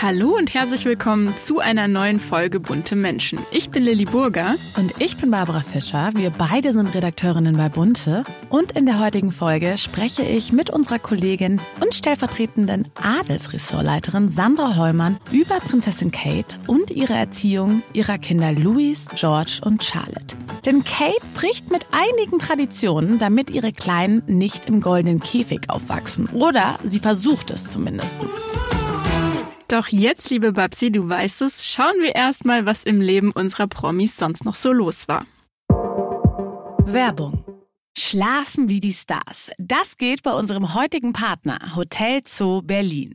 Hallo und herzlich willkommen zu einer neuen Folge Bunte Menschen. Ich bin Lilly Burger. Und ich bin Barbara Fischer. Wir beide sind Redakteurinnen bei Bunte. Und in der heutigen Folge spreche ich mit unserer Kollegin und stellvertretenden Adelsressortleiterin Sandra Heumann über Prinzessin Kate und ihre Erziehung ihrer Kinder Louis, George und Charlotte. Denn Kate bricht mit einigen Traditionen, damit ihre Kleinen nicht im goldenen Käfig aufwachsen. Oder sie versucht es zumindest. Doch jetzt, liebe Babsi, du weißt es, schauen wir erstmal, was im Leben unserer Promis sonst noch so los war. Werbung. Schlafen wie die Stars. Das geht bei unserem heutigen Partner Hotel Zoo Berlin.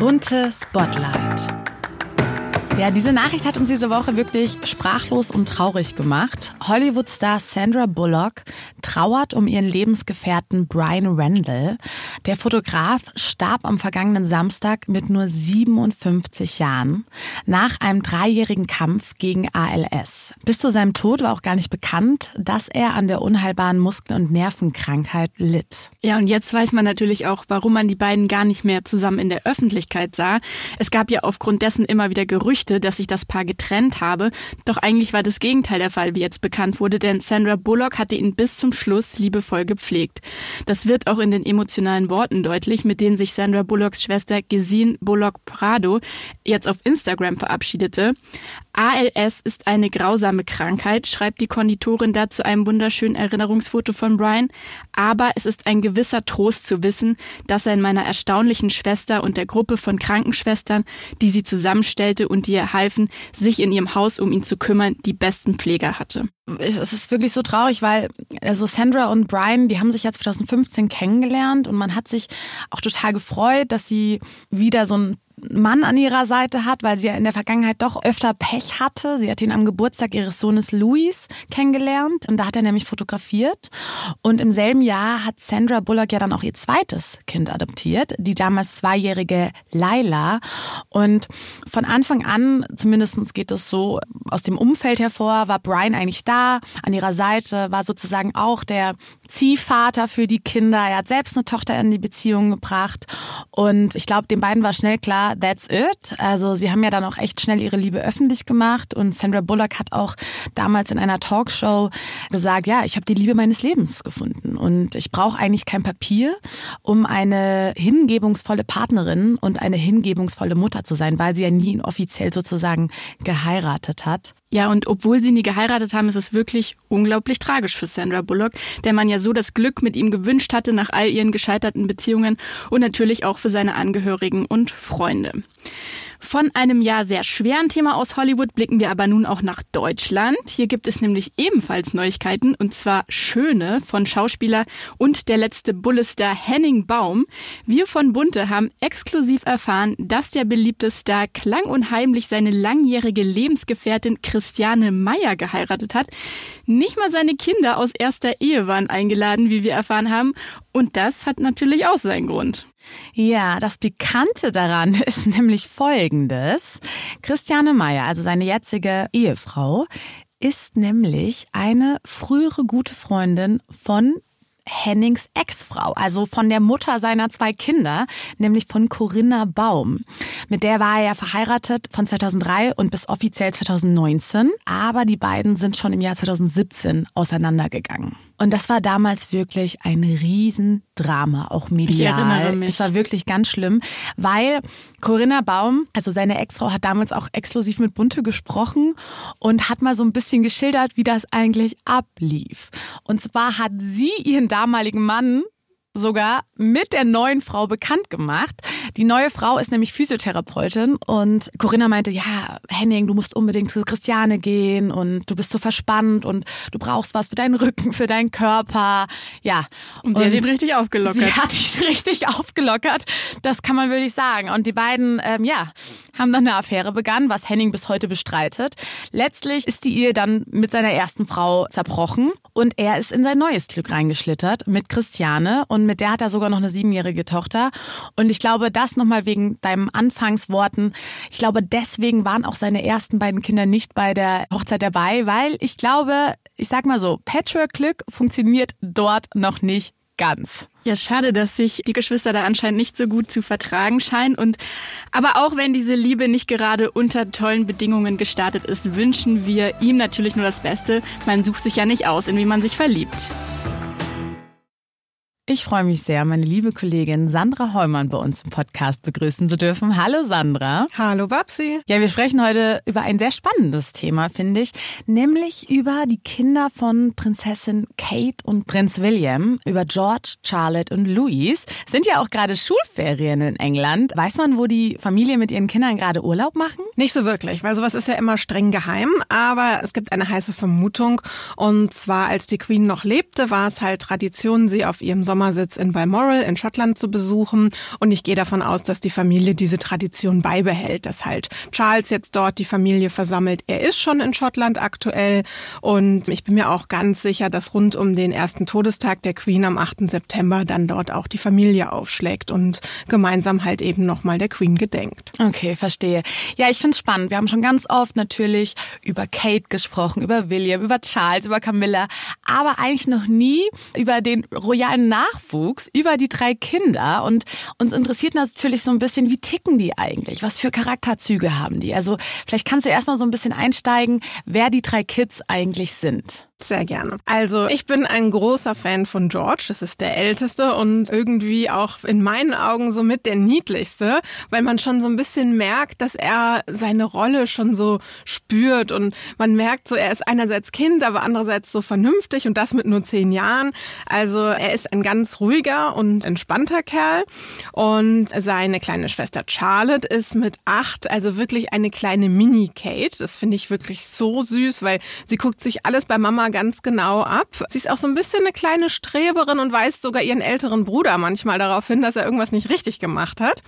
Bunte Spotlight. Ja, diese Nachricht hat uns diese Woche wirklich sprachlos und traurig gemacht. Hollywood-Star Sandra Bullock trauert um ihren Lebensgefährten Brian Randall. Der Fotograf starb am vergangenen Samstag mit nur 57 Jahren nach einem dreijährigen Kampf gegen ALS. Bis zu seinem Tod war auch gar nicht bekannt, dass er an der unheilbaren Muskel- und Nervenkrankheit litt. Ja, und jetzt weiß man natürlich auch, warum man die beiden gar nicht mehr zusammen in der Öffentlichkeit sah. Es gab ja aufgrund dessen immer wieder Gerüchte, Gerüchte, dass sich das Paar getrennt habe. Doch eigentlich war das Gegenteil der Fall, wie jetzt bekannt wurde, denn Sandra Bullock hatte ihn bis zum Schluss liebevoll gepflegt. Das wird auch in den emotionalen Worten deutlich, mit denen sich Sandra Bullocks Schwester Gesine Bullock Prado jetzt auf Instagram verabschiedete. ALS ist eine grausame Krankheit, schreibt die Konditorin da zu einem wunderschönen Erinnerungsfoto von Brian. Aber es ist ein gewisser Trost zu wissen, dass er in meiner erstaunlichen Schwester und der Gruppe von Krankenschwestern, die sie zusammenstellte und die ihr halfen, sich in ihrem Haus um ihn zu kümmern, die besten Pfleger hatte. Es ist wirklich so traurig, weil also Sandra und Brian, die haben sich ja 2015 kennengelernt und man hat sich auch total gefreut, dass sie wieder so ein Mann an ihrer Seite hat, weil sie ja in der Vergangenheit doch öfter Pech hatte. Sie hat ihn am Geburtstag ihres Sohnes Louis kennengelernt und da hat er nämlich fotografiert. Und im selben Jahr hat Sandra Bullock ja dann auch ihr zweites Kind adoptiert, die damals zweijährige Laila. Und von Anfang an, zumindest geht es so aus dem Umfeld hervor, war Brian eigentlich da, an ihrer Seite, war sozusagen auch der Ziehvater für die Kinder. Er hat selbst eine Tochter in die Beziehung gebracht. Und ich glaube, den beiden war schnell klar, that's it. Also sie haben ja dann auch echt schnell ihre Liebe öffentlich gemacht. Und Sandra Bullock hat auch damals in einer Talkshow gesagt, ja, ich habe die Liebe meines Lebens gefunden. Und ich brauche eigentlich kein Papier, um eine hingebungsvolle Partnerin und eine hingebungsvolle Mutter zu sein, weil sie ja nie offiziell sozusagen geheiratet hat. Ja, und obwohl sie nie geheiratet haben, ist es wirklich unglaublich tragisch für Sandra Bullock, der man ja so das Glück mit ihm gewünscht hatte nach all ihren gescheiterten Beziehungen und natürlich auch für seine Angehörigen und Freunde. Von einem ja sehr schweren Thema aus Hollywood blicken wir aber nun auch nach Deutschland. Hier gibt es nämlich ebenfalls Neuigkeiten und zwar schöne von Schauspieler und der letzte Bullestar Henning Baum. Wir von Bunte haben exklusiv erfahren, dass der beliebte Star klang und heimlich seine langjährige Lebensgefährtin Christiane Meyer geheiratet hat. Nicht mal seine Kinder aus erster Ehe waren eingeladen, wie wir erfahren haben. Und das hat natürlich auch seinen Grund. Ja, das Bekannte daran ist nämlich Folgendes. Christiane Meyer, also seine jetzige Ehefrau, ist nämlich eine frühere gute Freundin von Hennings Ex-Frau, also von der Mutter seiner zwei Kinder, nämlich von Corinna Baum. Mit der war er ja verheiratet von 2003 und bis offiziell 2019. Aber die beiden sind schon im Jahr 2017 auseinandergegangen. Und das war damals wirklich ein Riesendrama, auch medial. Ich erinnere mich. Es war wirklich ganz schlimm, weil Corinna Baum, also seine Ex-Frau, hat damals auch exklusiv mit Bunte gesprochen und hat mal so ein bisschen geschildert, wie das eigentlich ablief. Und zwar hat sie ihren damaligen Mann sogar mit der neuen Frau bekannt gemacht. Die neue Frau ist nämlich Physiotherapeutin und Corinna meinte, ja, Henning, du musst unbedingt zu Christiane gehen und du bist so verspannt und du brauchst was für deinen Rücken, für deinen Körper. Ja. Und sie und hat ihn richtig aufgelockert. Sie hat ihn richtig aufgelockert. Das kann man wirklich sagen. Und die beiden, ähm, ja, haben dann eine Affäre begangen, was Henning bis heute bestreitet. Letztlich ist die Ehe dann mit seiner ersten Frau zerbrochen und er ist in sein neues Glück reingeschlittert mit Christiane und mit der hat er sogar noch eine siebenjährige Tochter. Und ich glaube, das nochmal wegen deinem Anfangsworten. Ich glaube, deswegen waren auch seine ersten beiden Kinder nicht bei der Hochzeit dabei, weil ich glaube, ich sag mal so, Patchwork-Glück funktioniert dort noch nicht ganz. Ja, schade, dass sich die Geschwister da anscheinend nicht so gut zu vertragen scheinen. Und aber auch wenn diese Liebe nicht gerade unter tollen Bedingungen gestartet ist, wünschen wir ihm natürlich nur das Beste. Man sucht sich ja nicht aus, in wie man sich verliebt. Ich freue mich sehr, meine liebe Kollegin Sandra Heumann bei uns im Podcast begrüßen zu dürfen. Hallo Sandra. Hallo Babsi. Ja, wir sprechen heute über ein sehr spannendes Thema, finde ich, nämlich über die Kinder von Prinzessin Kate und Prinz William, über George, Charlotte und Louise. Sind ja auch gerade Schulferien in England. Weiß man, wo die Familie mit ihren Kindern gerade Urlaub machen? Nicht so wirklich, weil sowas ist ja immer streng geheim, aber es gibt eine heiße Vermutung und zwar als die Queen noch lebte, war es halt Tradition, sie auf ihrem Sommer Sommersitz in Balmoral in Schottland zu besuchen. Und ich gehe davon aus, dass die Familie diese Tradition beibehält, dass halt Charles jetzt dort die Familie versammelt. Er ist schon in Schottland aktuell und ich bin mir auch ganz sicher, dass rund um den ersten Todestag der Queen am 8. September dann dort auch die Familie aufschlägt und gemeinsam halt eben nochmal der Queen gedenkt. Okay, verstehe. Ja, ich finde es spannend. Wir haben schon ganz oft natürlich über Kate gesprochen, über William, über Charles, über Camilla, aber eigentlich noch nie über den royalen Nach Nachwuchs über die drei Kinder und uns interessiert natürlich so ein bisschen, wie ticken die eigentlich? Was für Charakterzüge haben die? Also vielleicht kannst du erstmal so ein bisschen einsteigen, wer die drei Kids eigentlich sind. Sehr gerne. Also ich bin ein großer Fan von George. Das ist der älteste und irgendwie auch in meinen Augen somit der niedlichste, weil man schon so ein bisschen merkt, dass er seine Rolle schon so spürt und man merkt so, er ist einerseits Kind, aber andererseits so vernünftig und das mit nur zehn Jahren. Also er ist ein ganz ruhiger und entspannter Kerl und seine kleine Schwester Charlotte ist mit acht, also wirklich eine kleine Mini-Kate. Das finde ich wirklich so süß, weil sie guckt sich alles bei Mama ganz genau ab. Sie ist auch so ein bisschen eine kleine Streberin und weist sogar ihren älteren Bruder manchmal darauf hin, dass er irgendwas nicht richtig gemacht hat.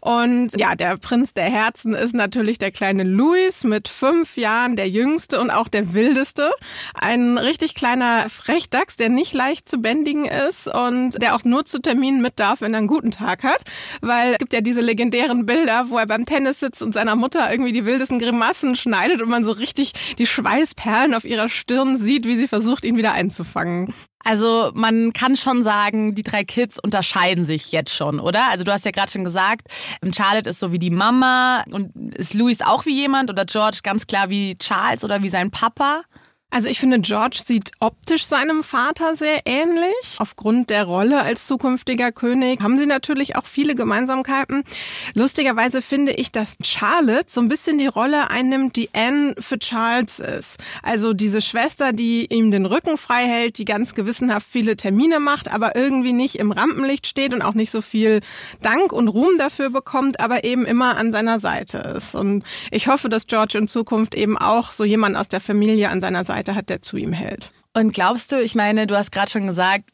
Und ja, der Prinz der Herzen ist natürlich der kleine Louis mit fünf Jahren, der jüngste und auch der wildeste. Ein richtig kleiner Frechdachs, der nicht leicht zu bändigen ist und der auch nur zu Terminen mit darf, wenn er einen guten Tag hat. Weil es gibt ja diese legendären Bilder, wo er beim Tennis sitzt und seiner Mutter irgendwie die wildesten Grimassen schneidet und man so richtig die Schweißperlen auf ihrer Stirn sieht, wie sie versucht, ihn wieder einzufangen. Also man kann schon sagen, die drei Kids unterscheiden sich jetzt schon, oder? Also du hast ja gerade schon gesagt, Charlotte ist so wie die Mama und ist Louis auch wie jemand oder George ganz klar wie Charles oder wie sein Papa? Also ich finde, George sieht optisch seinem Vater sehr ähnlich. Aufgrund der Rolle als zukünftiger König haben sie natürlich auch viele Gemeinsamkeiten. Lustigerweise finde ich, dass Charlotte so ein bisschen die Rolle einnimmt, die Anne für Charles ist. Also diese Schwester, die ihm den Rücken frei hält, die ganz gewissenhaft viele Termine macht, aber irgendwie nicht im Rampenlicht steht und auch nicht so viel Dank und Ruhm dafür bekommt, aber eben immer an seiner Seite ist. Und ich hoffe, dass George in Zukunft eben auch so jemand aus der Familie an seiner Seite Seite hat, der zu ihm hält. Und glaubst du, ich meine, du hast gerade schon gesagt,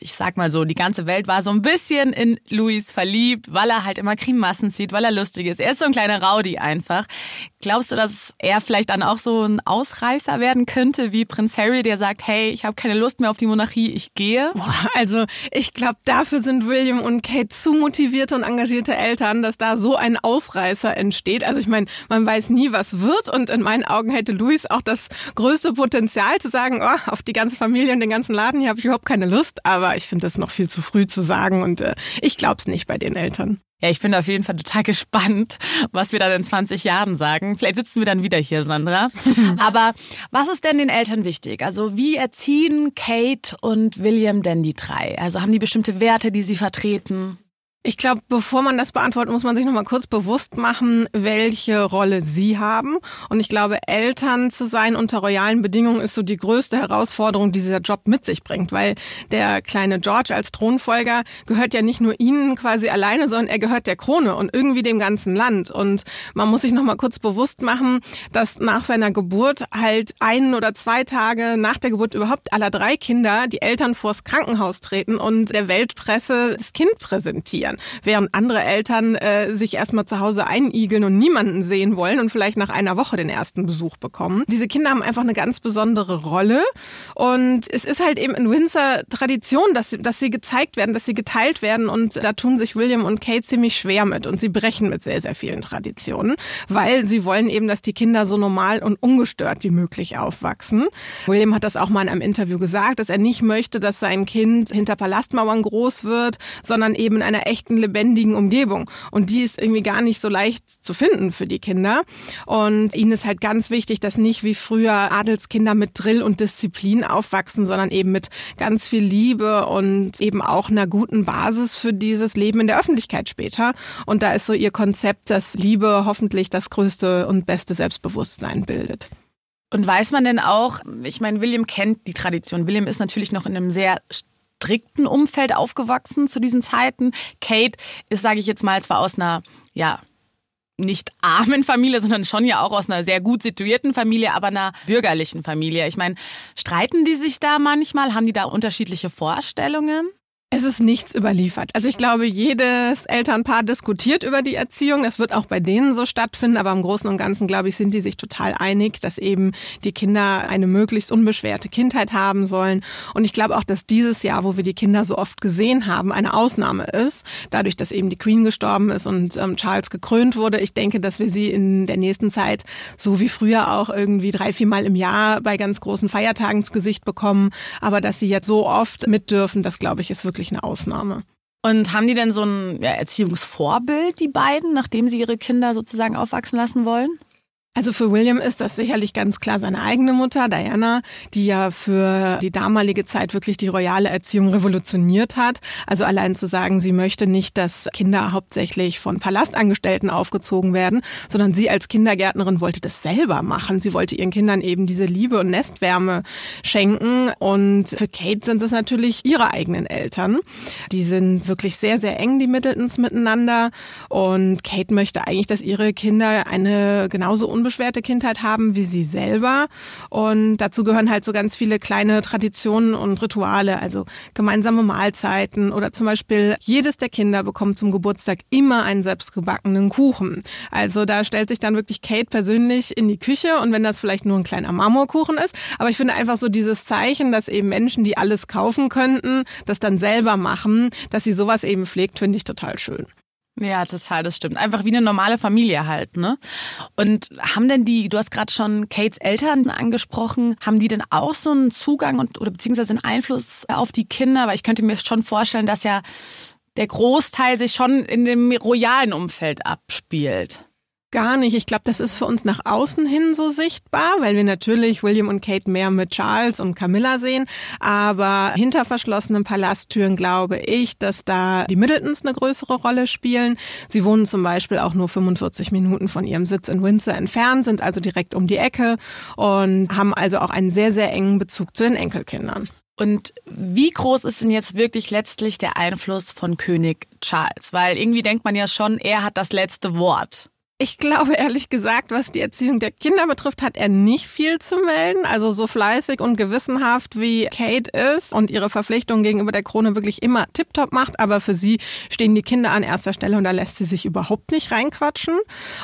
ich sag mal so, die ganze Welt war so ein bisschen in Louis verliebt, weil er halt immer Grimassen zieht, weil er lustig ist. Er ist so ein kleiner Rowdy einfach. Glaubst du, dass er vielleicht dann auch so ein Ausreißer werden könnte, wie Prinz Harry, der sagt, hey, ich habe keine Lust mehr auf die Monarchie, ich gehe? Boah, also ich glaube, dafür sind William und Kate zu motivierte und engagierte Eltern, dass da so ein Ausreißer entsteht. Also ich meine, man weiß nie, was wird und in meinen Augen hätte Louis auch das größte Potenzial zu sagen, oh, auf die ganze Familie und den ganzen Laden hier habe ich überhaupt keine Lust. Aber aber ich finde das noch viel zu früh zu sagen und äh, ich glaube es nicht bei den Eltern. Ja, ich bin auf jeden Fall total gespannt, was wir dann in 20 Jahren sagen. Vielleicht sitzen wir dann wieder hier, Sandra. Aber was ist denn den Eltern wichtig? Also wie erziehen Kate und William denn die drei? Also haben die bestimmte Werte, die sie vertreten? Ich glaube, bevor man das beantwortet, muss man sich noch mal kurz bewusst machen, welche Rolle sie haben. Und ich glaube, Eltern zu sein unter royalen Bedingungen ist so die größte Herausforderung, die dieser Job mit sich bringt, weil der kleine George als Thronfolger gehört ja nicht nur ihnen quasi alleine, sondern er gehört der Krone und irgendwie dem ganzen Land. Und man muss sich noch mal kurz bewusst machen, dass nach seiner Geburt halt ein oder zwei Tage nach der Geburt überhaupt aller drei Kinder die Eltern vors Krankenhaus treten und der Weltpresse das Kind präsentieren Während andere Eltern äh, sich erstmal zu Hause einigeln und niemanden sehen wollen und vielleicht nach einer Woche den ersten Besuch bekommen. Diese Kinder haben einfach eine ganz besondere Rolle. Und es ist halt eben in Windsor Tradition, dass sie, dass sie gezeigt werden, dass sie geteilt werden. Und da tun sich William und Kate ziemlich schwer mit. Und sie brechen mit sehr, sehr vielen Traditionen, weil sie wollen eben, dass die Kinder so normal und ungestört wie möglich aufwachsen. William hat das auch mal in einem Interview gesagt, dass er nicht möchte, dass sein Kind hinter Palastmauern groß wird, sondern eben in einer echten, lebendigen Umgebung. Und die ist irgendwie gar nicht so leicht zu finden für die Kinder. Und ihnen ist halt ganz wichtig, dass nicht wie früher Adelskinder mit Drill und Disziplin aufwachsen, sondern eben mit ganz viel Liebe und eben auch einer guten Basis für dieses Leben in der Öffentlichkeit später. Und da ist so ihr Konzept, dass Liebe hoffentlich das größte und beste Selbstbewusstsein bildet. Und weiß man denn auch, ich meine, William kennt die Tradition. William ist natürlich noch in einem sehr strikten Umfeld aufgewachsen zu diesen Zeiten. Kate ist, sage ich jetzt mal, zwar aus einer, ja, nicht armen Familie, sondern schon ja auch aus einer sehr gut situierten Familie, aber einer bürgerlichen Familie. Ich meine, streiten die sich da manchmal? Haben die da unterschiedliche Vorstellungen? Es ist nichts überliefert. Also ich glaube, jedes Elternpaar diskutiert über die Erziehung. Das wird auch bei denen so stattfinden. Aber im Großen und Ganzen, glaube ich, sind die sich total einig, dass eben die Kinder eine möglichst unbeschwerte Kindheit haben sollen. Und ich glaube auch, dass dieses Jahr, wo wir die Kinder so oft gesehen haben, eine Ausnahme ist. Dadurch, dass eben die Queen gestorben ist und ähm, Charles gekrönt wurde. Ich denke, dass wir sie in der nächsten Zeit, so wie früher auch irgendwie drei, vier Mal im Jahr bei ganz großen Feiertagen zu Gesicht bekommen. Aber dass sie jetzt so oft mit dürfen, das glaube ich, ist wirklich wirklich eine Ausnahme. Und haben die denn so ein ja, Erziehungsvorbild, die beiden, nachdem sie ihre Kinder sozusagen aufwachsen lassen wollen? Also für William ist das sicherlich ganz klar seine eigene Mutter, Diana, die ja für die damalige Zeit wirklich die royale Erziehung revolutioniert hat. Also allein zu sagen, sie möchte nicht, dass Kinder hauptsächlich von Palastangestellten aufgezogen werden, sondern sie als Kindergärtnerin wollte das selber machen. Sie wollte ihren Kindern eben diese Liebe und Nestwärme schenken. Und für Kate sind es natürlich ihre eigenen Eltern. Die sind wirklich sehr, sehr eng, die Middletons miteinander. Und Kate möchte eigentlich, dass ihre Kinder eine genauso unbestimmte unbeschwerte Kindheit haben wie sie selber. Und dazu gehören halt so ganz viele kleine Traditionen und Rituale, also gemeinsame Mahlzeiten oder zum Beispiel jedes der Kinder bekommt zum Geburtstag immer einen selbstgebackenen Kuchen. Also da stellt sich dann wirklich Kate persönlich in die Küche und wenn das vielleicht nur ein kleiner Marmorkuchen ist, aber ich finde einfach so dieses Zeichen, dass eben Menschen, die alles kaufen könnten, das dann selber machen, dass sie sowas eben pflegt, finde ich total schön. Ja, total, das stimmt. Einfach wie eine normale Familie halt, ne? Und haben denn die, du hast gerade schon Kates Eltern angesprochen, haben die denn auch so einen Zugang und oder beziehungsweise einen Einfluss auf die Kinder? Weil ich könnte mir schon vorstellen, dass ja der Großteil sich schon in dem royalen Umfeld abspielt. Gar nicht. Ich glaube, das ist für uns nach außen hin so sichtbar, weil wir natürlich William und Kate mehr mit Charles und Camilla sehen. Aber hinter verschlossenen Palasttüren glaube ich, dass da die Middletons eine größere Rolle spielen. Sie wohnen zum Beispiel auch nur 45 Minuten von ihrem Sitz in Windsor entfernt, sind also direkt um die Ecke und haben also auch einen sehr, sehr engen Bezug zu den Enkelkindern. Und wie groß ist denn jetzt wirklich letztlich der Einfluss von König Charles? Weil irgendwie denkt man ja schon, er hat das letzte Wort. Ich glaube ehrlich gesagt, was die Erziehung der Kinder betrifft, hat er nicht viel zu melden. Also so fleißig und gewissenhaft wie Kate ist und ihre Verpflichtungen gegenüber der Krone wirklich immer tiptop macht. Aber für sie stehen die Kinder an erster Stelle und da lässt sie sich überhaupt nicht reinquatschen.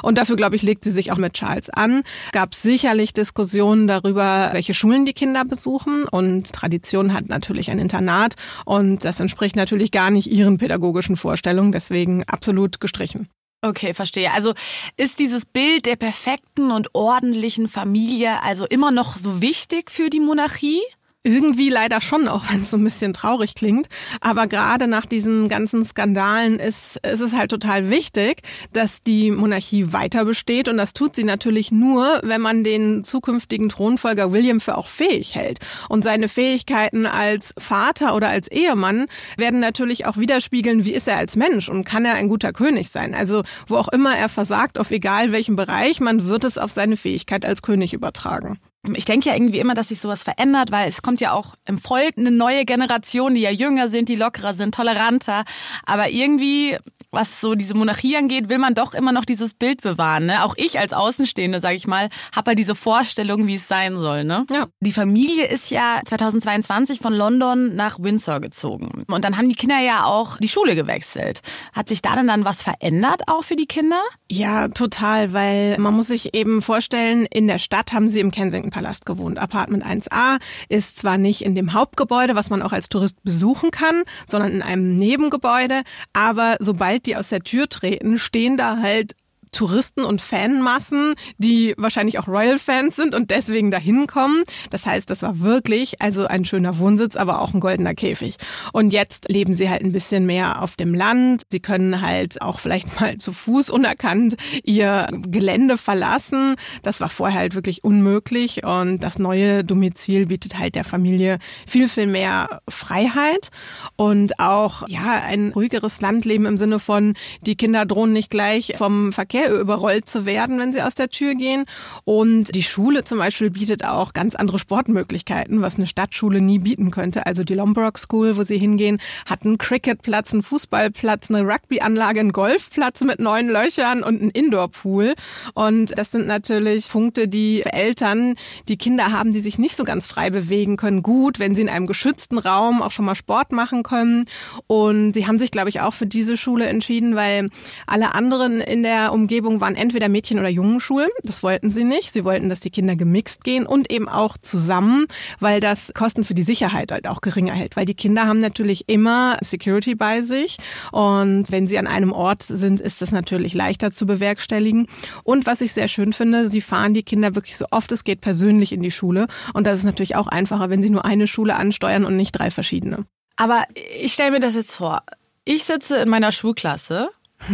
Und dafür, glaube ich, legt sie sich auch mit Charles an. Gab sicherlich Diskussionen darüber, welche Schulen die Kinder besuchen. Und Tradition hat natürlich ein Internat. Und das entspricht natürlich gar nicht ihren pädagogischen Vorstellungen. Deswegen absolut gestrichen. Okay, verstehe. Also ist dieses Bild der perfekten und ordentlichen Familie also immer noch so wichtig für die Monarchie? Irgendwie leider schon, auch wenn es so ein bisschen traurig klingt. Aber gerade nach diesen ganzen Skandalen ist, ist es halt total wichtig, dass die Monarchie weiter besteht. Und das tut sie natürlich nur, wenn man den zukünftigen Thronfolger William für auch fähig hält. Und seine Fähigkeiten als Vater oder als Ehemann werden natürlich auch widerspiegeln, wie ist er als Mensch und kann er ein guter König sein. Also wo auch immer er versagt, auf egal welchem Bereich, man wird es auf seine Fähigkeit als König übertragen ich denke ja irgendwie immer, dass sich sowas verändert, weil es kommt ja auch im Volk eine neue Generation, die ja jünger sind, die lockerer sind, toleranter. Aber irgendwie, was so diese Monarchie angeht, will man doch immer noch dieses Bild bewahren. Ne? Auch ich als Außenstehende, sage ich mal, habe halt diese Vorstellung, wie es sein soll. Ne? Ja. Die Familie ist ja 2022 von London nach Windsor gezogen. Und dann haben die Kinder ja auch die Schule gewechselt. Hat sich da denn dann was verändert auch für die Kinder? Ja, total, weil man muss sich eben vorstellen, in der Stadt haben sie im Kensington Palast gewohnt. Apartment 1a ist zwar nicht in dem Hauptgebäude, was man auch als Tourist besuchen kann, sondern in einem Nebengebäude, aber sobald die aus der Tür treten, stehen da halt Touristen und Fanmassen, die wahrscheinlich auch Royal-Fans sind und deswegen dahin kommen. Das heißt, das war wirklich also ein schöner Wohnsitz, aber auch ein goldener Käfig. Und jetzt leben sie halt ein bisschen mehr auf dem Land. Sie können halt auch vielleicht mal zu Fuß unerkannt ihr Gelände verlassen. Das war vorher halt wirklich unmöglich und das neue Domizil bietet halt der Familie viel, viel mehr Freiheit und auch, ja, ein ruhigeres Landleben im Sinne von, die Kinder drohen nicht gleich vom Verkehr überrollt zu werden, wenn sie aus der Tür gehen. Und die Schule zum Beispiel bietet auch ganz andere Sportmöglichkeiten, was eine Stadtschule nie bieten könnte. Also die Lombrock School, wo sie hingehen, hat einen Cricketplatz, einen Fußballplatz, eine Rugbyanlage, einen Golfplatz mit neun Löchern und einen Indoorpool. Und das sind natürlich Punkte, die Eltern, die Kinder haben, die sich nicht so ganz frei bewegen können, gut, wenn sie in einem geschützten Raum auch schon mal Sport machen können. Und sie haben sich, glaube ich, auch für diese Schule entschieden, weil alle anderen in der Umgebung Umgebung waren entweder Mädchen- oder Jungenschulen. Das wollten sie nicht. Sie wollten, dass die Kinder gemixt gehen und eben auch zusammen, weil das Kosten für die Sicherheit halt auch geringer hält. Weil die Kinder haben natürlich immer Security bei sich und wenn sie an einem Ort sind, ist das natürlich leichter zu bewerkstelligen. Und was ich sehr schön finde, sie fahren die Kinder wirklich so oft es geht persönlich in die Schule und das ist natürlich auch einfacher, wenn sie nur eine Schule ansteuern und nicht drei verschiedene. Aber ich stelle mir das jetzt vor. Ich sitze in meiner Schulklasse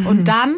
und dann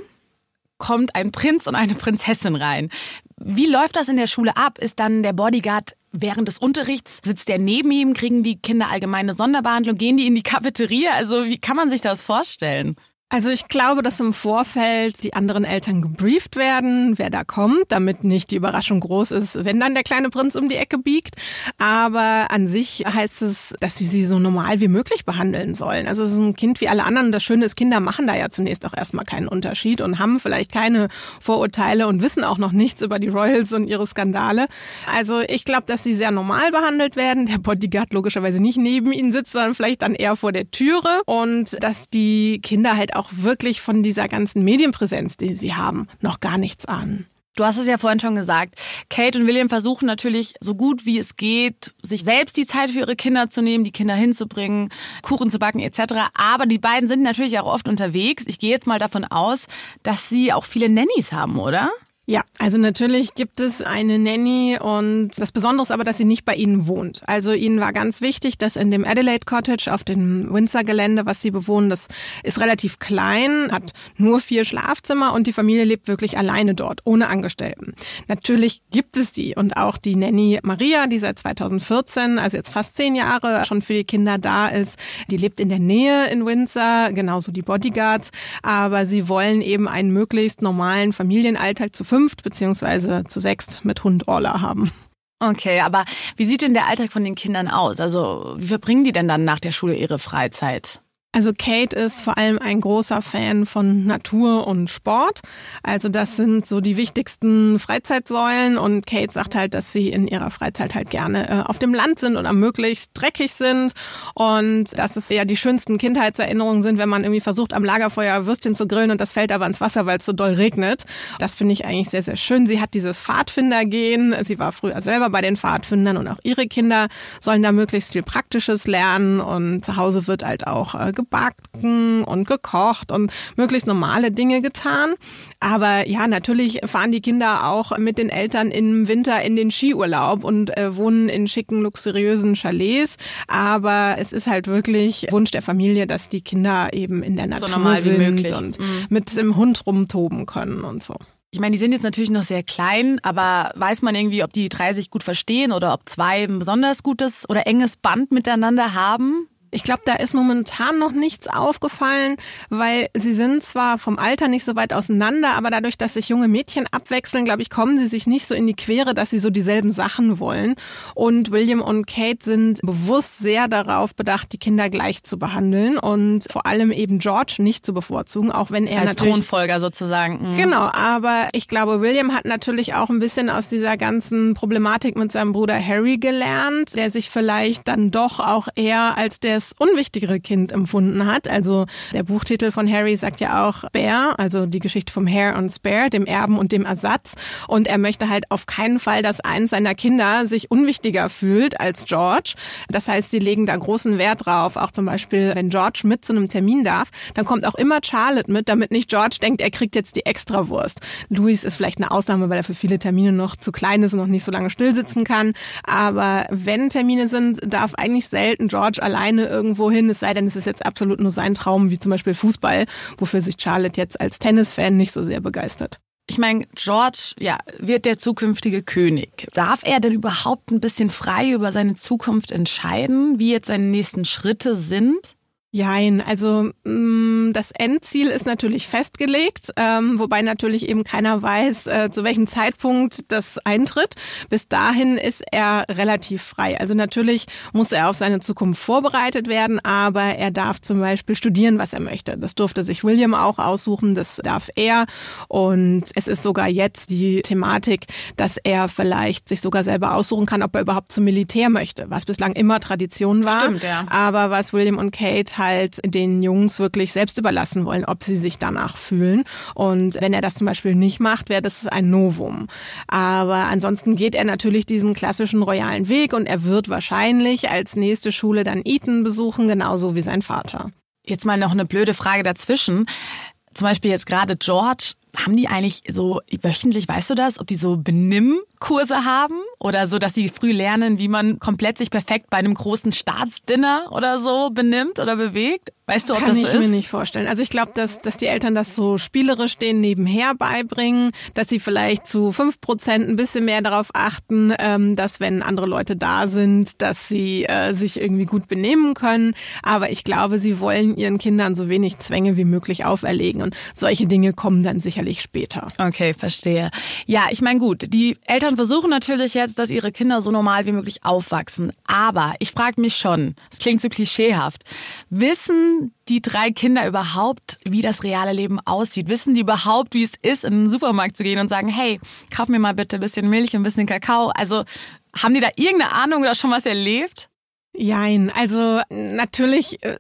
kommt ein Prinz und eine Prinzessin rein. Wie läuft das in der Schule ab? Ist dann der Bodyguard während des Unterrichts, sitzt der neben ihm, kriegen die Kinder allgemeine Sonderbehandlung, gehen die in die Cafeteria? Also wie kann man sich das vorstellen? Also ich glaube, dass im Vorfeld die anderen Eltern gebrieft werden, wer da kommt, damit nicht die Überraschung groß ist, wenn dann der kleine Prinz um die Ecke biegt. Aber an sich heißt es, dass sie sie so normal wie möglich behandeln sollen. Also es ist ein Kind wie alle anderen. Und das Schöne ist, Kinder machen da ja zunächst auch erstmal keinen Unterschied und haben vielleicht keine Vorurteile und wissen auch noch nichts über die Royals und ihre Skandale. Also ich glaube, dass sie sehr normal behandelt werden. Der Bodyguard logischerweise nicht neben ihnen sitzt, sondern vielleicht dann eher vor der Türe und dass die Kinder halt auch auch wirklich von dieser ganzen Medienpräsenz, die sie haben, noch gar nichts ahnen. Du hast es ja vorhin schon gesagt. Kate und William versuchen natürlich so gut wie es geht, sich selbst die Zeit für ihre Kinder zu nehmen, die Kinder hinzubringen, Kuchen zu backen etc. Aber die beiden sind natürlich auch oft unterwegs. Ich gehe jetzt mal davon aus, dass sie auch viele Nannies haben, oder? Ja, also natürlich gibt es eine Nanny und das Besondere ist aber, dass sie nicht bei ihnen wohnt. Also ihnen war ganz wichtig, dass in dem Adelaide Cottage auf dem Windsor-Gelände, was sie bewohnen, das ist relativ klein, hat nur vier Schlafzimmer und die Familie lebt wirklich alleine dort, ohne Angestellten. Natürlich gibt es die und auch die Nanny Maria, die seit 2014, also jetzt fast zehn Jahre schon für die Kinder da ist, die lebt in der Nähe in Windsor, genauso die Bodyguards, aber sie wollen eben einen möglichst normalen Familienalltag zu fünft beziehungsweise zu sechst mit Hund Orla haben. Okay, aber wie sieht denn der Alltag von den Kindern aus? Also wie verbringen die denn dann nach der Schule ihre Freizeit? Also Kate ist vor allem ein großer Fan von Natur und Sport. Also das sind so die wichtigsten Freizeitsäulen und Kate sagt halt, dass sie in ihrer Freizeit halt gerne äh, auf dem Land sind und am möglichst dreckig sind und dass es ja die schönsten Kindheitserinnerungen sind, wenn man irgendwie versucht am Lagerfeuer Würstchen zu grillen und das fällt aber ins Wasser, weil es so doll regnet. Das finde ich eigentlich sehr, sehr schön. Sie hat dieses Pfadfindergehen. Sie war früher selber bei den Pfadfindern und auch ihre Kinder sollen da möglichst viel Praktisches lernen und zu Hause wird halt auch äh, gebacken und gekocht und möglichst normale Dinge getan. Aber ja, natürlich fahren die Kinder auch mit den Eltern im Winter in den Skiurlaub und äh, wohnen in schicken, luxuriösen Chalets. Aber es ist halt wirklich Wunsch der Familie, dass die Kinder eben in der Natur so normal sind wie möglich. und mhm. mit dem Hund rumtoben können und so. Ich meine, die sind jetzt natürlich noch sehr klein, aber weiß man irgendwie, ob die drei sich gut verstehen oder ob zwei ein besonders gutes oder enges Band miteinander haben? Ich glaube, da ist momentan noch nichts aufgefallen, weil sie sind zwar vom Alter nicht so weit auseinander, aber dadurch, dass sich junge Mädchen abwechseln, glaube ich, kommen sie sich nicht so in die Quere, dass sie so dieselben Sachen wollen. Und William und Kate sind bewusst sehr darauf bedacht, die Kinder gleich zu behandeln und vor allem eben George nicht zu bevorzugen, auch wenn er als Thronfolger sozusagen. Mhm. Genau, aber ich glaube, William hat natürlich auch ein bisschen aus dieser ganzen Problematik mit seinem Bruder Harry gelernt, der sich vielleicht dann doch auch eher als der das unwichtigere Kind empfunden hat. Also der Buchtitel von Harry sagt ja auch Bear, also die Geschichte vom Hare und Spare, dem Erben und dem Ersatz. Und er möchte halt auf keinen Fall, dass eins seiner Kinder sich unwichtiger fühlt als George. Das heißt, sie legen da großen Wert drauf. Auch zum Beispiel, wenn George mit zu einem Termin darf, dann kommt auch immer Charlotte mit, damit nicht George denkt, er kriegt jetzt die Extrawurst. Louis ist vielleicht eine Ausnahme, weil er für viele Termine noch zu klein ist und noch nicht so lange stillsitzen kann. Aber wenn Termine sind, darf eigentlich selten George alleine irgendwo hin, es sei denn, es ist jetzt absolut nur sein Traum, wie zum Beispiel Fußball, wofür sich Charlotte jetzt als Tennisfan nicht so sehr begeistert. Ich meine, George ja, wird der zukünftige König. Darf er denn überhaupt ein bisschen frei über seine Zukunft entscheiden, wie jetzt seine nächsten Schritte sind? Jein, also mh, mm, das Endziel ist natürlich festgelegt, ähm, wobei natürlich eben keiner weiß, äh, zu welchem Zeitpunkt das eintritt. Bis dahin ist er relativ frei. Also natürlich muss er auf seine Zukunft vorbereitet werden, aber er darf zum Beispiel studieren, was er möchte. Das durfte sich William auch aussuchen, das darf er. Und es ist sogar jetzt die Thematik, dass er vielleicht sich sogar selber aussuchen kann, ob er überhaupt zum Militär möchte, was bislang immer Tradition war. Stimmt, ja. Aber was William und Kate halt den Jungs wirklich selbst überlassen wollen, ob sie sich danach fühlen. Und wenn er das zum Beispiel nicht macht, wäre das ein Novum. Aber ansonsten geht er natürlich diesen klassischen royalen Weg und er wird wahrscheinlich als nächste Schule dann Eton besuchen, genauso wie sein Vater. Jetzt mal noch eine blöde Frage dazwischen. Zum Beispiel jetzt gerade George, haben die eigentlich so wöchentlich, weißt du das, ob die so Benimmkurse haben oder so, dass sie früh lernen, wie man komplett sich perfekt bei einem großen Staatsdinner oder so benimmt oder bewegt? Weißt du, ob Kann das so ist? Kann ich mir nicht vorstellen. Also ich glaube, dass, dass die Eltern das so spielerisch denen nebenher beibringen, dass sie vielleicht zu fünf Prozent ein bisschen mehr darauf achten, ähm, dass wenn andere Leute da sind, dass sie äh, sich irgendwie gut benehmen können. Aber ich glaube, sie wollen ihren Kindern so wenig Zwänge wie möglich auferlegen. Und solche Dinge kommen dann sicherlich später. Okay, verstehe. Ja, ich meine gut, die Eltern versuchen natürlich jetzt, dass ihre Kinder so normal wie möglich aufwachsen. Aber ich frage mich schon, es klingt so klischeehaft, wissen die drei Kinder überhaupt, wie das reale Leben aussieht? Wissen die überhaupt, wie es ist, in den Supermarkt zu gehen und sagen, hey, kauf mir mal bitte ein bisschen Milch und ein bisschen Kakao? Also haben die da irgendeine Ahnung oder schon was erlebt? Jein, also natürlich, äh,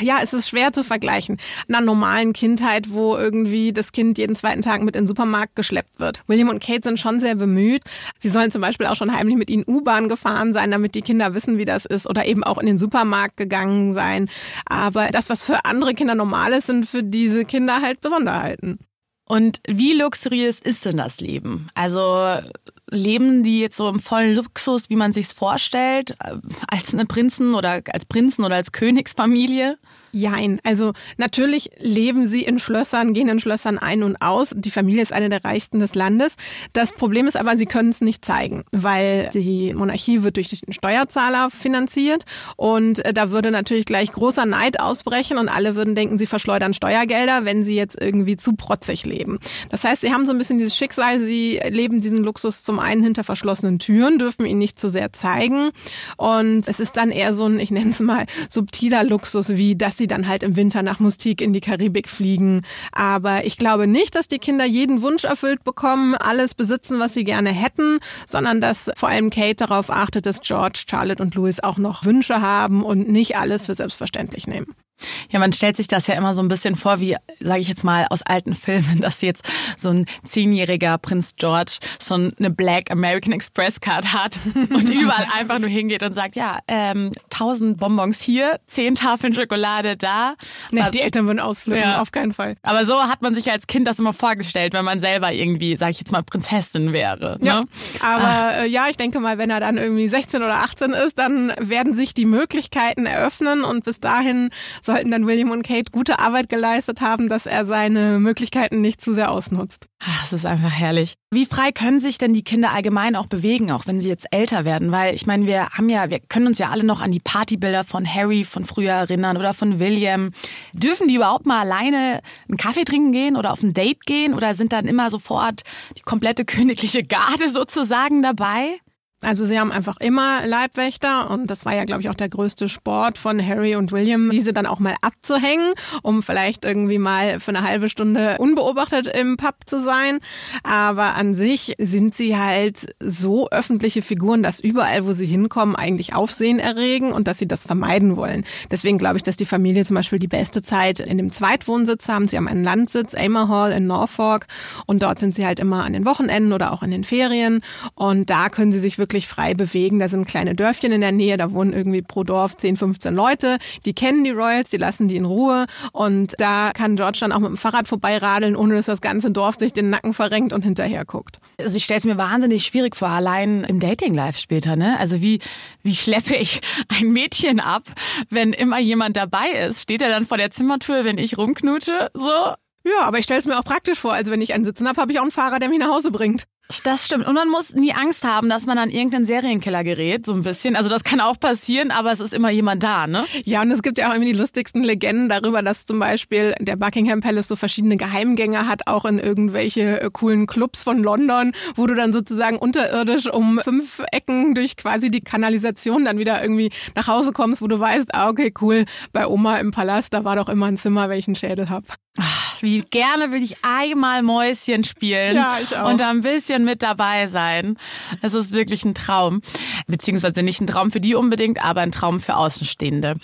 ja, es ist schwer zu vergleichen. Einer normalen Kindheit, wo irgendwie das Kind jeden zweiten Tag mit in den Supermarkt geschleppt wird. William und Kate sind schon sehr bemüht. Sie sollen zum Beispiel auch schon heimlich mit ihnen U-Bahn gefahren sein, damit die Kinder wissen, wie das ist, oder eben auch in den Supermarkt gegangen sein. Aber das, was für andere Kinder normal ist, sind für diese Kinder halt Besonderheiten. Und wie luxuriös ist denn das Leben? Also leben die jetzt so im vollen Luxus, wie man sich's vorstellt, äh, als eine Prinzen oder als Prinzen oder als Königsfamilie? Jein. Also natürlich leben sie in Schlössern, gehen in Schlössern ein und aus. Die Familie ist eine der reichsten des Landes. Das Problem ist aber, sie können es nicht zeigen, weil die Monarchie wird durch den Steuerzahler finanziert und äh, da würde natürlich gleich großer Neid ausbrechen und alle würden denken, sie verschleudern Steuergelder, wenn sie jetzt irgendwie zu protzig leben. Das heißt, sie haben so ein bisschen dieses Schicksal, sie leben diesen Luxus zum einen hinter verschlossenen Türen, dürfen ihn nicht zu sehr zeigen und es ist dann eher so ein, ich nenne es mal, subtiler Luxus, wie dass sie dann halt im Winter nach Mustik in die Karibik fliegen. Aber ich glaube nicht, dass die Kinder jeden Wunsch erfüllt bekommen, alles besitzen, was sie gerne hätten, sondern dass vor allem Kate darauf achtet, dass George, Charlotte und Louis auch noch Wünsche haben und nicht alles für selbstverständlich nehmen. Ja, man stellt sich das ja immer so ein bisschen vor, wie, sage ich jetzt mal, aus alten Filmen, dass jetzt so ein zehnjähriger Prinz George schon eine Black American Express Card hat und überall einfach nur hingeht und sagt, ja, ähm, tausend Bonbons hier, zehn Tafeln Schokolade da. Nee, die Eltern würden ausflippen, ja. auf keinen Fall. Aber so hat man sich als Kind das immer vorgestellt, wenn man selber irgendwie, sage ich jetzt mal, Prinzessin wäre. Ne? Ja, aber äh, ja, ich denke mal, wenn er dann irgendwie 16 oder 18 ist, dann werden sich die Möglichkeiten eröffnen und bis dahin sollten dann William und Kate gute Arbeit geleistet haben, dass er seine Möglichkeiten nicht zu sehr ausnutzt. Das ist einfach herrlich. Wie frei können sich denn die Kinder allgemein auch bewegen, auch wenn sie jetzt älter werden? Weil ich meine, wir haben ja, wir können uns ja alle noch an die Partybilder von Harry von früher erinnern oder von William. Dürfen die überhaupt mal alleine einen Kaffee trinken gehen oder auf ein Date gehen oder sind dann immer sofort die komplette königliche Garde sozusagen dabei? Also sie haben einfach immer Leibwächter und das war ja, glaube ich, auch der größte Sport von Harry und William, diese dann auch mal abzuhängen, um vielleicht irgendwie mal für eine halbe Stunde unbeobachtet im Pub zu sein. Aber an sich sind sie halt so öffentliche Figuren, dass überall, wo sie hinkommen, eigentlich Aufsehen erregen und dass sie das vermeiden wollen. Deswegen glaube ich, dass die Familie zum Beispiel die beste Zeit in dem Zweitwohnsitz haben. Sie haben einen Landsitz, Amer Hall in Norfolk und dort sind sie halt immer an den Wochenenden oder auch in den Ferien und da können sie sich wirklich wirklich frei bewegen. Da sind kleine Dörfchen in der Nähe, da wohnen irgendwie pro Dorf 10, 15 Leute. Die kennen die Royals, die lassen die in Ruhe. Und da kann George dann auch mit dem Fahrrad vorbeiradeln, ohne dass das ganze Dorf sich den Nacken verrenkt und hinterher guckt. Also ich stelle es mir wahnsinnig schwierig vor, allein im Dating-Life später. Ne? Also wie, wie schleppe ich ein Mädchen ab, wenn immer jemand dabei ist? Steht er dann vor der Zimmertür, wenn ich rumknutsche? So, ja, aber ich stelle es mir auch praktisch vor. Also wenn ich einen Sitzen habe, habe ich auch einen Fahrer, der mich nach Hause bringt. Das stimmt. Und man muss nie Angst haben, dass man an irgendeinen Serienkiller gerät, so ein bisschen. Also das kann auch passieren, aber es ist immer jemand da, ne? Ja, und es gibt ja auch irgendwie die lustigsten Legenden darüber, dass zum Beispiel der Buckingham Palace so verschiedene Geheimgänge hat, auch in irgendwelche äh, coolen Clubs von London, wo du dann sozusagen unterirdisch um fünf Ecken durch quasi die Kanalisation dann wieder irgendwie nach Hause kommst, wo du weißt, ah, okay, cool, bei Oma im Palast, da war doch immer ein Zimmer, welchen Schädel hab. Ach, wie gerne würde ich einmal Mäuschen spielen. Ja, ich auch. Und da ein bisschen mit dabei sein. Es ist wirklich ein Traum. Beziehungsweise nicht ein Traum für die unbedingt, aber ein Traum für Außenstehende.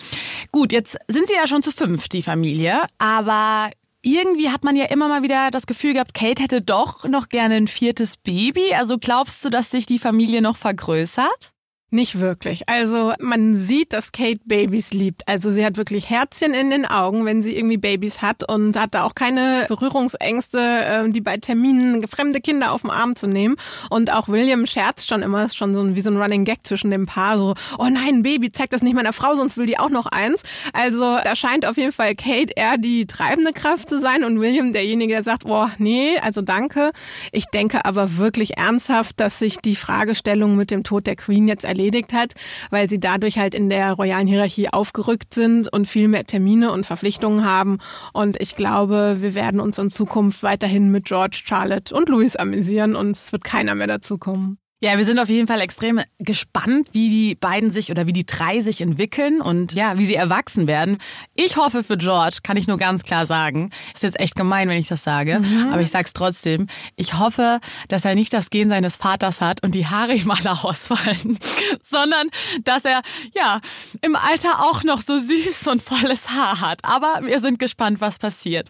Gut, jetzt sind sie ja schon zu fünf, die Familie. Aber irgendwie hat man ja immer mal wieder das Gefühl gehabt, Kate hätte doch noch gerne ein viertes Baby. Also glaubst du, dass sich die Familie noch vergrößert? Nicht wirklich. Also man sieht, dass Kate Babys liebt. Also sie hat wirklich Herzchen in den Augen, wenn sie irgendwie Babys hat und hat da auch keine Berührungsängste, äh, die bei Terminen fremde Kinder auf den Arm zu nehmen. Und auch William scherzt schon immer, ist schon so wie so ein Running Gag zwischen dem Paar, so, oh nein, Baby, zeig das nicht meiner Frau, sonst will die auch noch eins. Also da scheint auf jeden Fall Kate eher die treibende Kraft zu sein und William derjenige, der sagt, oh nee, also danke. Ich denke aber wirklich ernsthaft, dass sich die Fragestellung mit dem Tod der Queen jetzt erledigt hat, weil sie dadurch halt in der royalen Hierarchie aufgerückt sind und viel mehr Termine und Verpflichtungen haben. Und ich glaube, wir werden uns in Zukunft weiterhin mit George, Charlotte und Louis amüsieren und es wird keiner mehr dazukommen. Ja, wir sind auf jeden Fall extrem gespannt, wie die beiden sich oder wie die drei sich entwickeln und ja, wie sie erwachsen werden. Ich hoffe für George, kann ich nur ganz klar sagen. Ist jetzt echt gemein, wenn ich das sage, mhm. aber ich sag's trotzdem. Ich hoffe, dass er nicht das Gen seines Vaters hat und die Haare ihm alle ausfallen, sondern dass er ja im Alter auch noch so süß und volles Haar hat. Aber wir sind gespannt, was passiert.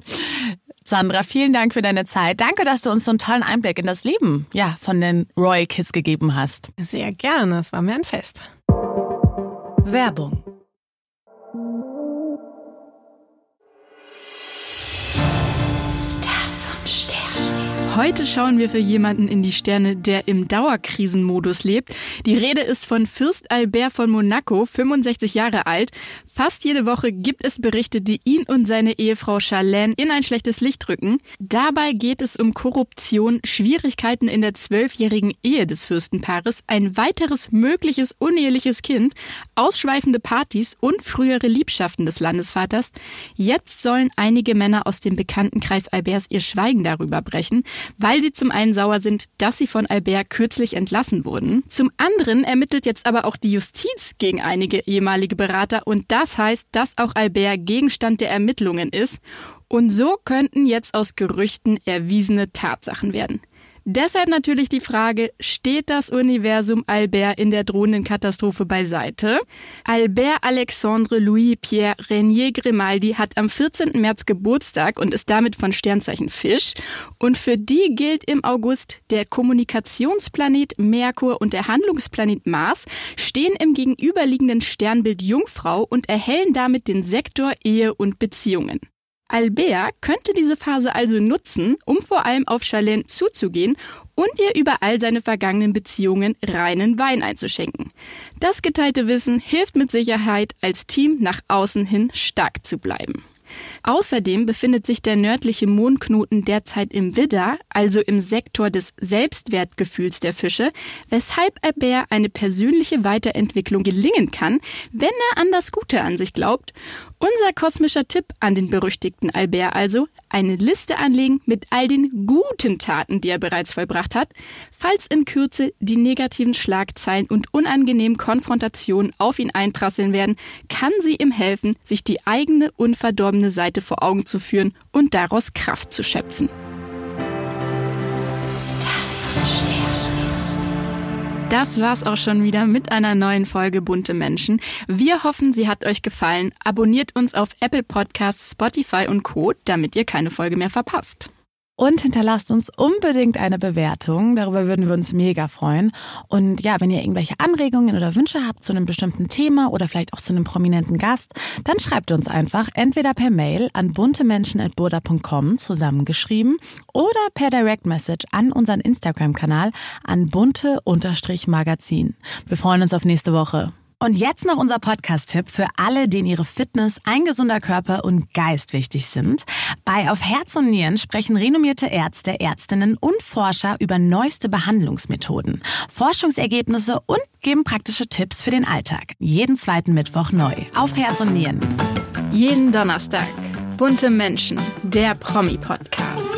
Sandra, vielen Dank für deine Zeit. Danke, dass du uns so einen tollen Einblick in das Leben ja, von den Royal Kids gegeben hast. Sehr gerne, es war mir ein Fest. Werbung Heute schauen wir für jemanden in die Sterne, der im Dauerkrisenmodus lebt. Die Rede ist von Fürst Albert von Monaco, 65 Jahre alt. Fast jede Woche gibt es Berichte, die ihn und seine Ehefrau Charlene in ein schlechtes Licht rücken. Dabei geht es um Korruption, Schwierigkeiten in der zwölfjährigen Ehe des Fürstenpaares, ein weiteres mögliches uneheliches Kind, ausschweifende Partys und frühere Liebschaften des Landesvaters. Jetzt sollen einige Männer aus dem Bekanntenkreis Alberts ihr Schweigen darüber brechen weil sie zum einen sauer sind, dass sie von Albert kürzlich entlassen wurden. Zum anderen ermittelt jetzt aber auch die Justiz gegen einige ehemalige Berater und das heißt, dass auch Albert Gegenstand der Ermittlungen ist. Und so könnten jetzt aus Gerüchten erwiesene Tatsachen werden. Deshalb natürlich die Frage, steht das Universum Albert in der drohenden Katastrophe beiseite? Albert Alexandre Louis Pierre Renier Grimaldi hat am 14. März Geburtstag und ist damit von Sternzeichen Fisch. Und für die gilt im August der Kommunikationsplanet Merkur und der Handlungsplanet Mars stehen im gegenüberliegenden Sternbild Jungfrau und erhellen damit den Sektor Ehe und Beziehungen. Albert könnte diese Phase also nutzen, um vor allem auf Charlene zuzugehen und ihr über all seine vergangenen Beziehungen reinen Wein einzuschenken. Das geteilte Wissen hilft mit Sicherheit, als Team nach außen hin stark zu bleiben. Außerdem befindet sich der nördliche Mondknoten derzeit im Widder, also im Sektor des Selbstwertgefühls der Fische, weshalb Albert eine persönliche Weiterentwicklung gelingen kann, wenn er an das Gute an sich glaubt. Unser kosmischer Tipp an den berüchtigten Albert also, eine Liste anlegen mit all den guten Taten, die er bereits vollbracht hat, falls in Kürze die negativen Schlagzeilen und unangenehmen Konfrontationen auf ihn einprasseln werden, kann sie ihm helfen, sich die eigene unverdorbene Seite vor Augen zu führen und daraus Kraft zu schöpfen. Das war's auch schon wieder mit einer neuen Folge Bunte Menschen. Wir hoffen, sie hat euch gefallen. Abonniert uns auf Apple Podcasts, Spotify und Co., damit ihr keine Folge mehr verpasst. Und hinterlasst uns unbedingt eine Bewertung. Darüber würden wir uns mega freuen. Und ja, wenn ihr irgendwelche Anregungen oder Wünsche habt zu einem bestimmten Thema oder vielleicht auch zu einem prominenten Gast, dann schreibt uns einfach entweder per Mail an buntemenschen.burda.com zusammengeschrieben oder per Direct Message an unseren Instagram-Kanal an bunte-magazin. Wir freuen uns auf nächste Woche. Und jetzt noch unser Podcast-Tipp für alle, denen ihre Fitness, ein gesunder Körper und Geist wichtig sind. Bei Auf Herz und Nieren sprechen renommierte Ärzte, Ärztinnen und Forscher über neueste Behandlungsmethoden, Forschungsergebnisse und geben praktische Tipps für den Alltag. Jeden zweiten Mittwoch neu. Auf Herz und Nieren. Jeden Donnerstag. Bunte Menschen, der Promi-Podcast.